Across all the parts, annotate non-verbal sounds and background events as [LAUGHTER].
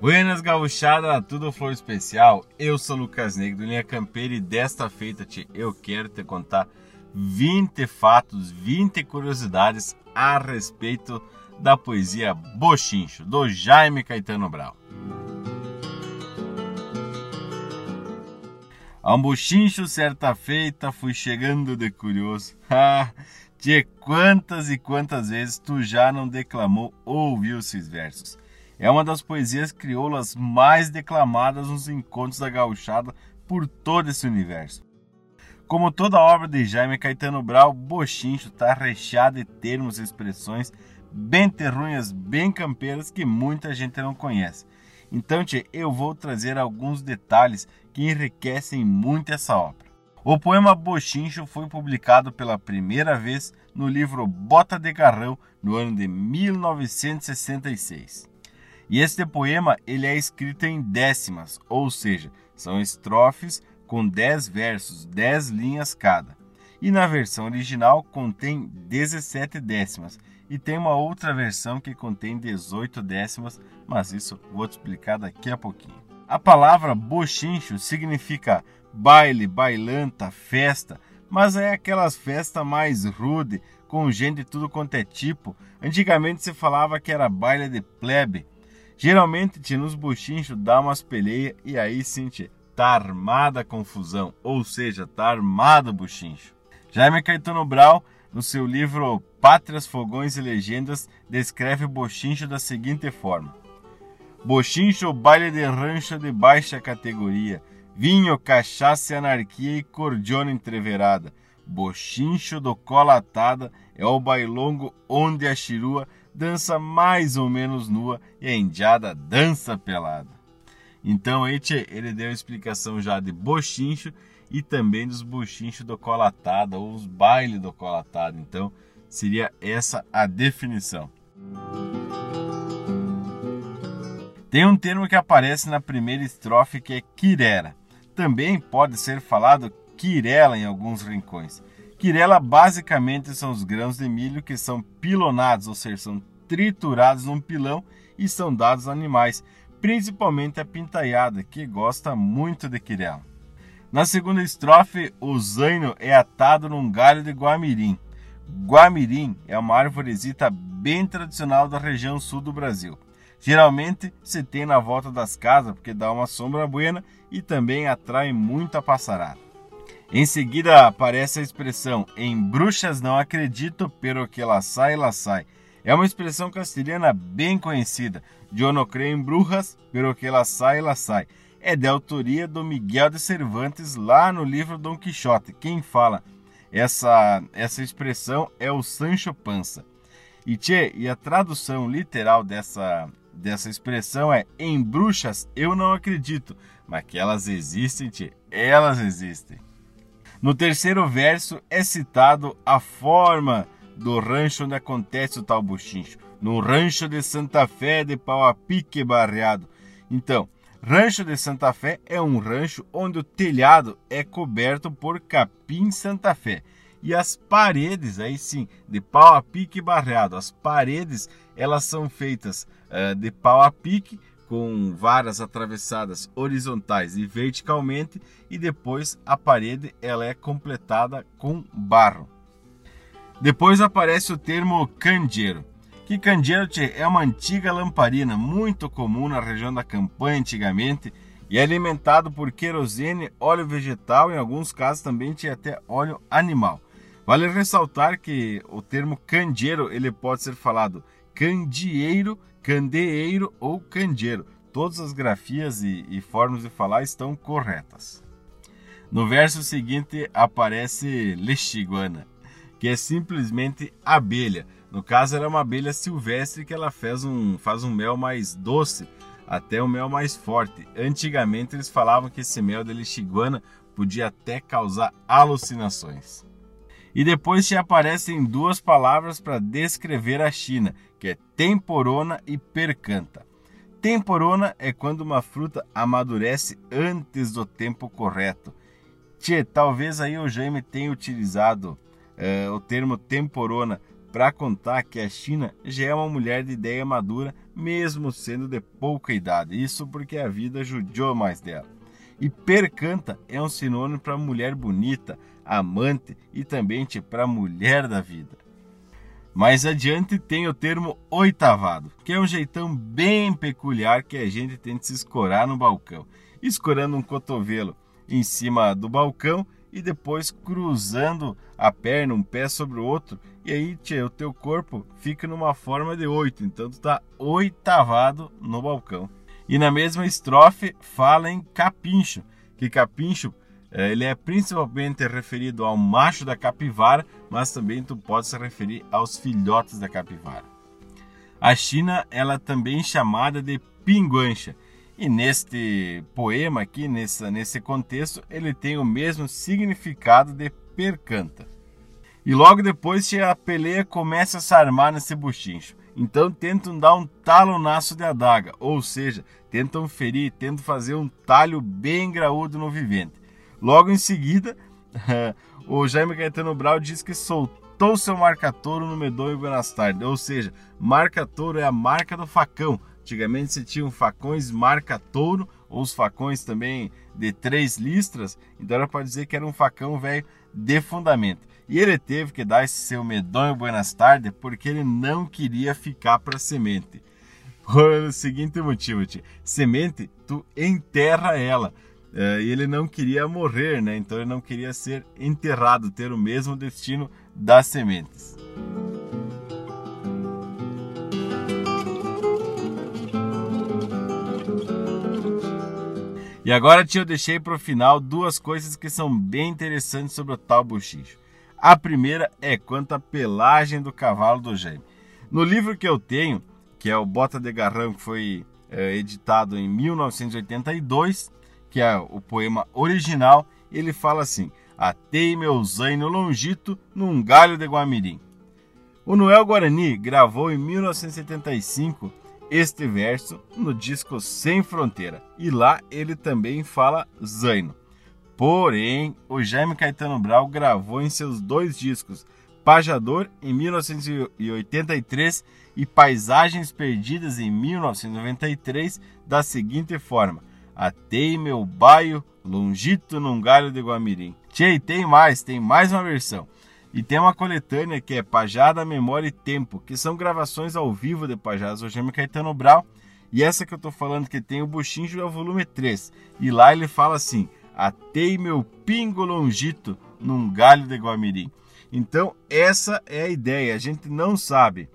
Buenas gauchada, tudo flor especial. Eu sou Lucas Negro do Linha Campeira e desta feita te, eu quero te contar 20 fatos, 20 curiosidades a respeito da poesia Bochincho, do Jaime Caetano Brau. A um bochincho certa feita fui chegando de curioso. [LAUGHS] De quantas e quantas vezes tu já não declamou ou ouviu esses versos? É uma das poesias crioulas mais declamadas nos encontros da gauchada por todo esse universo. Como toda obra de Jaime Caetano Brau, Bochincho está recheado de termos e expressões bem terrunhas, bem campeiras que muita gente não conhece. Então, tchê, eu vou trazer alguns detalhes que enriquecem muito essa obra. O poema Bochincho foi publicado pela primeira vez no livro Bota de Garrão no ano de 1966. E este poema ele é escrito em décimas, ou seja, são estrofes com 10 versos, 10 linhas cada. E na versão original contém 17 décimas e tem uma outra versão que contém 18 décimas, mas isso vou te explicar daqui a pouquinho. A palavra bochincho significa baile, bailanta, festa, mas é aquelas festas mais rude, com gente de tudo quanto é tipo. Antigamente se falava que era baile de plebe, Geralmente, tia, nos buchinchos dá umas peleias e aí sim, tia, tá armada a confusão, ou seja, tá armado o buchincho. Jaime Caetano Brau, no seu livro Pátrias, Fogões e Legendas, descreve o bochincho da seguinte forma: Bochincho, baile de rancho de baixa categoria, vinho, cachaça, anarquia e cordiona entreverada. Bochincho do cola atada é o bailongo onde a chirua dança mais ou menos nua e a indiada dança pelada. Então ele deu a explicação já de bochincho e também dos bochinchos do colatada ou os bailes do colatada. Então seria essa a definição. Tem um termo que aparece na primeira estrofe que é quirera. Também pode ser falado quirela em alguns rincões. Quirela basicamente são os grãos de milho que são pilonados, ou seja, são triturados num pilão e são dados a animais, principalmente a pintaiada, que gosta muito de quirela. Na segunda estrofe, o zaino é atado num galho de guamirim. Guamirim é uma árvorezita bem tradicional da região sul do Brasil. Geralmente se tem na volta das casas porque dá uma sombra buena e também atrai muita passarada. Em seguida aparece a expressão em bruxas não acredito, pero que lá sai, lá sai. É uma expressão castelhana bem conhecida. Eu não creio em bruxas, pero que lá sai, lá sai. É de autoria do Miguel de Cervantes lá no livro Dom Quixote. Quem fala essa, essa expressão é o Sancho Panza. E, tchê, e a tradução literal dessa, dessa expressão é em bruxas eu não acredito, mas que elas existem, tchê, elas existem. No terceiro verso é citado a forma do rancho onde acontece o tal buchincho, no rancho de Santa Fé de pau a pique barreado. Então, Rancho de Santa Fé é um rancho onde o telhado é coberto por capim Santa Fé e as paredes, aí sim, de pau a pique barreado. As paredes elas são feitas uh, de pau a pique com varas atravessadas horizontais e verticalmente e depois a parede ela é completada com barro. Depois aparece o termo candeeiro, que candeeiro é uma antiga lamparina muito comum na região da campanha antigamente e é alimentado por querosene, óleo vegetal e em alguns casos também tinha até óleo animal. Vale ressaltar que o termo candeeiro ele pode ser falado candeeiro candeeiro ou candeeiro. Todas as grafias e, e formas de falar estão corretas. No verso seguinte aparece lexiguana, que é simplesmente abelha. No caso, era uma abelha silvestre que ela faz um, faz um mel mais doce, até um mel mais forte. Antigamente eles falavam que esse mel de lexiguana podia até causar alucinações. E depois te aparecem duas palavras para descrever a China, que é temporona e percanta. Temporona é quando uma fruta amadurece antes do tempo correto. Tchê, talvez aí o Jaime tenha utilizado uh, o termo temporona para contar que a China já é uma mulher de ideia madura, mesmo sendo de pouca idade. Isso porque a vida judiou mais dela. E percanta é um sinônimo para mulher bonita, amante e também para mulher da vida. Mais adiante tem o termo oitavado, que é um jeitão bem peculiar que a gente tem de se escorar no balcão, escorando um cotovelo em cima do balcão e depois cruzando a perna, um pé sobre o outro, e aí tchê, o teu corpo fica numa forma de oito, então tu está oitavado no balcão. E na mesma estrofe fala em capincho, que capincho eh, ele é principalmente referido ao macho da capivara, mas também tu pode se referir aos filhotes da capivara. A China ela é também chamada de pinguancha, e neste poema aqui, nessa, nesse contexto, ele tem o mesmo significado de percanta. E logo depois a peleia começa a se armar nesse buchincho. Então tentam dar um talonaço de adaga, ou seja, tentam ferir, tentam fazer um talho bem graúdo no vivente. Logo em seguida, [LAUGHS] o Jaime Caetano Brau diz que soltou seu marca-touro no medonho Buenas Tardes, ou seja, marca-touro é a marca do facão, Antigamente se tinham facões marca touro, ou os facões também de três listras, então era para dizer que era um facão velho de fundamento. E ele teve que dar esse seu medonho buenas tardes porque ele não queria ficar para semente. [LAUGHS] Por o seguinte motivo, tia. semente, tu enterra ela. E ele não queria morrer, né? Então ele não queria ser enterrado, ter o mesmo destino das sementes. E agora, tio, eu deixei para o final duas coisas que são bem interessantes sobre o tal buchicho. A primeira é quanto à pelagem do cavalo do Jaime. No livro que eu tenho, que é o Bota de Garrão, que foi é, editado em 1982, que é o poema original, ele fala assim: Atei meu zaino longito num galho de guamirim. O Noel Guarani gravou em 1975 este verso no disco Sem Fronteira. E lá ele também fala Zaino. Porém, o Jaime Caetano Brau gravou em seus dois discos, Pajador em 1983 e Paisagens Perdidas em 1993, da seguinte forma: Atei meu baio longito num galho de Guamirim. Tchê, tem mais, tem mais uma versão. E tem uma coletânea que é Pajada, Memória e Tempo, que são gravações ao vivo de Pajadas Rogério Caetano Brau. E essa que eu tô falando que tem o Buchinjo é o volume 3. E lá ele fala assim: Atei meu pingo longito num galho de Guamirim. Então, essa é a ideia. A gente não sabe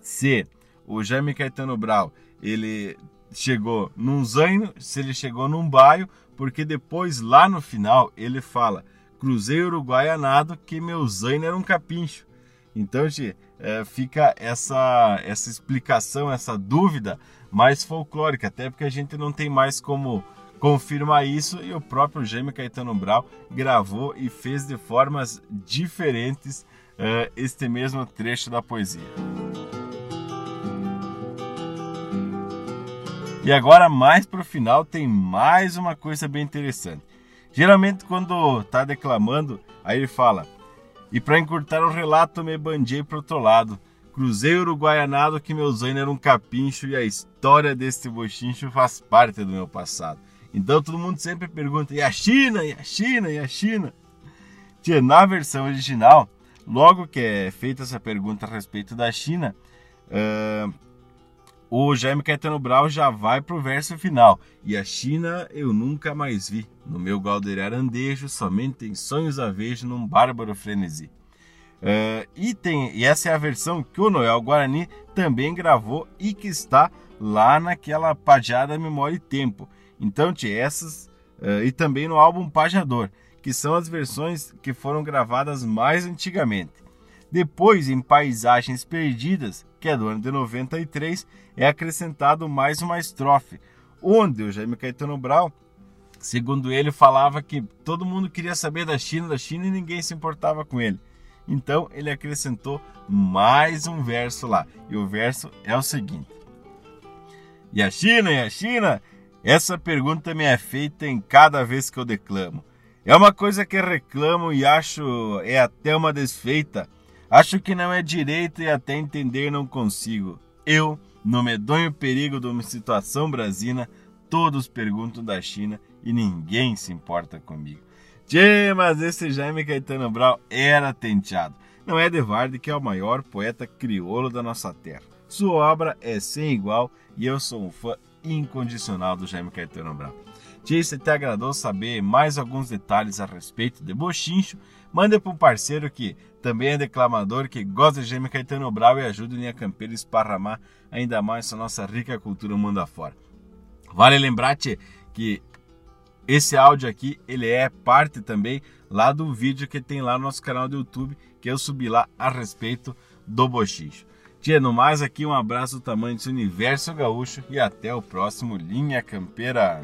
se o Jaime Caetano Brau ele chegou num zaino, se ele chegou num baio, porque depois lá no final ele fala cruzei uruguaianado que meu zaino era um capincho. Então, gente, é, fica essa, essa explicação, essa dúvida mais folclórica, até porque a gente não tem mais como confirmar isso e o próprio Jaime Caetano Brau gravou e fez de formas diferentes uh, este mesmo trecho da poesia. E agora, mais para o final, tem mais uma coisa bem interessante. Geralmente, quando tá declamando, aí ele fala: E para encurtar o relato, me bandei pro outro lado. Cruzei o Uruguaianado que meu zaino era um capincho e a história deste bochincho faz parte do meu passado. Então todo mundo sempre pergunta: e a China? E a China? E a China? Tia, na versão original, logo que é feita essa pergunta a respeito da China, uh, o Jaime Caetano Brau já vai pro verso final. E a China eu nunca mais vi. No meu galdeirão andejo, somente em sonhos a vejo num bárbaro frenesi. Uh, e, tem, e essa é a versão que o Noel Guarani também gravou e que está lá naquela Pajada Memória e Tempo. Então, tia, essas uh, e também no álbum Pajador, que são as versões que foram gravadas mais antigamente. Depois, em Paisagens Perdidas, que é do ano de 93, é acrescentado mais uma estrofe, onde o Jaime Caetano Brau, segundo ele, falava que todo mundo queria saber da China, da China e ninguém se importava com ele. Então ele acrescentou mais um verso lá, e o verso é o seguinte: E a China, e a China? Essa pergunta me é feita em cada vez que eu declamo. É uma coisa que reclamo e acho é até uma desfeita Acho que não é direito e até entender não consigo. Eu, no medonho perigo de uma situação brasina, todos perguntam da China e ninguém se importa comigo. Tchê, mas esse Jaime Caetano Brau era tenteado. Não é Devarde que é o maior poeta crioulo da nossa terra. Sua obra é sem igual e eu sou um fã incondicional do Jaime Caetano Brau. Tchê, se te agradou saber mais alguns detalhes a respeito de Bochincho, manda para um parceiro que também é declamador, que gosta de Jaime Caetano Brau e ajuda o Linha Campeira a esparramar ainda mais a nossa rica cultura mundo afora. Vale lembrar te, que esse áudio aqui ele é parte também lá do vídeo que tem lá no nosso canal do YouTube, que eu subi lá a respeito do bochicho. Tia, no mais aqui um abraço do tamanho desse universo gaúcho e até o próximo Linha Campeira.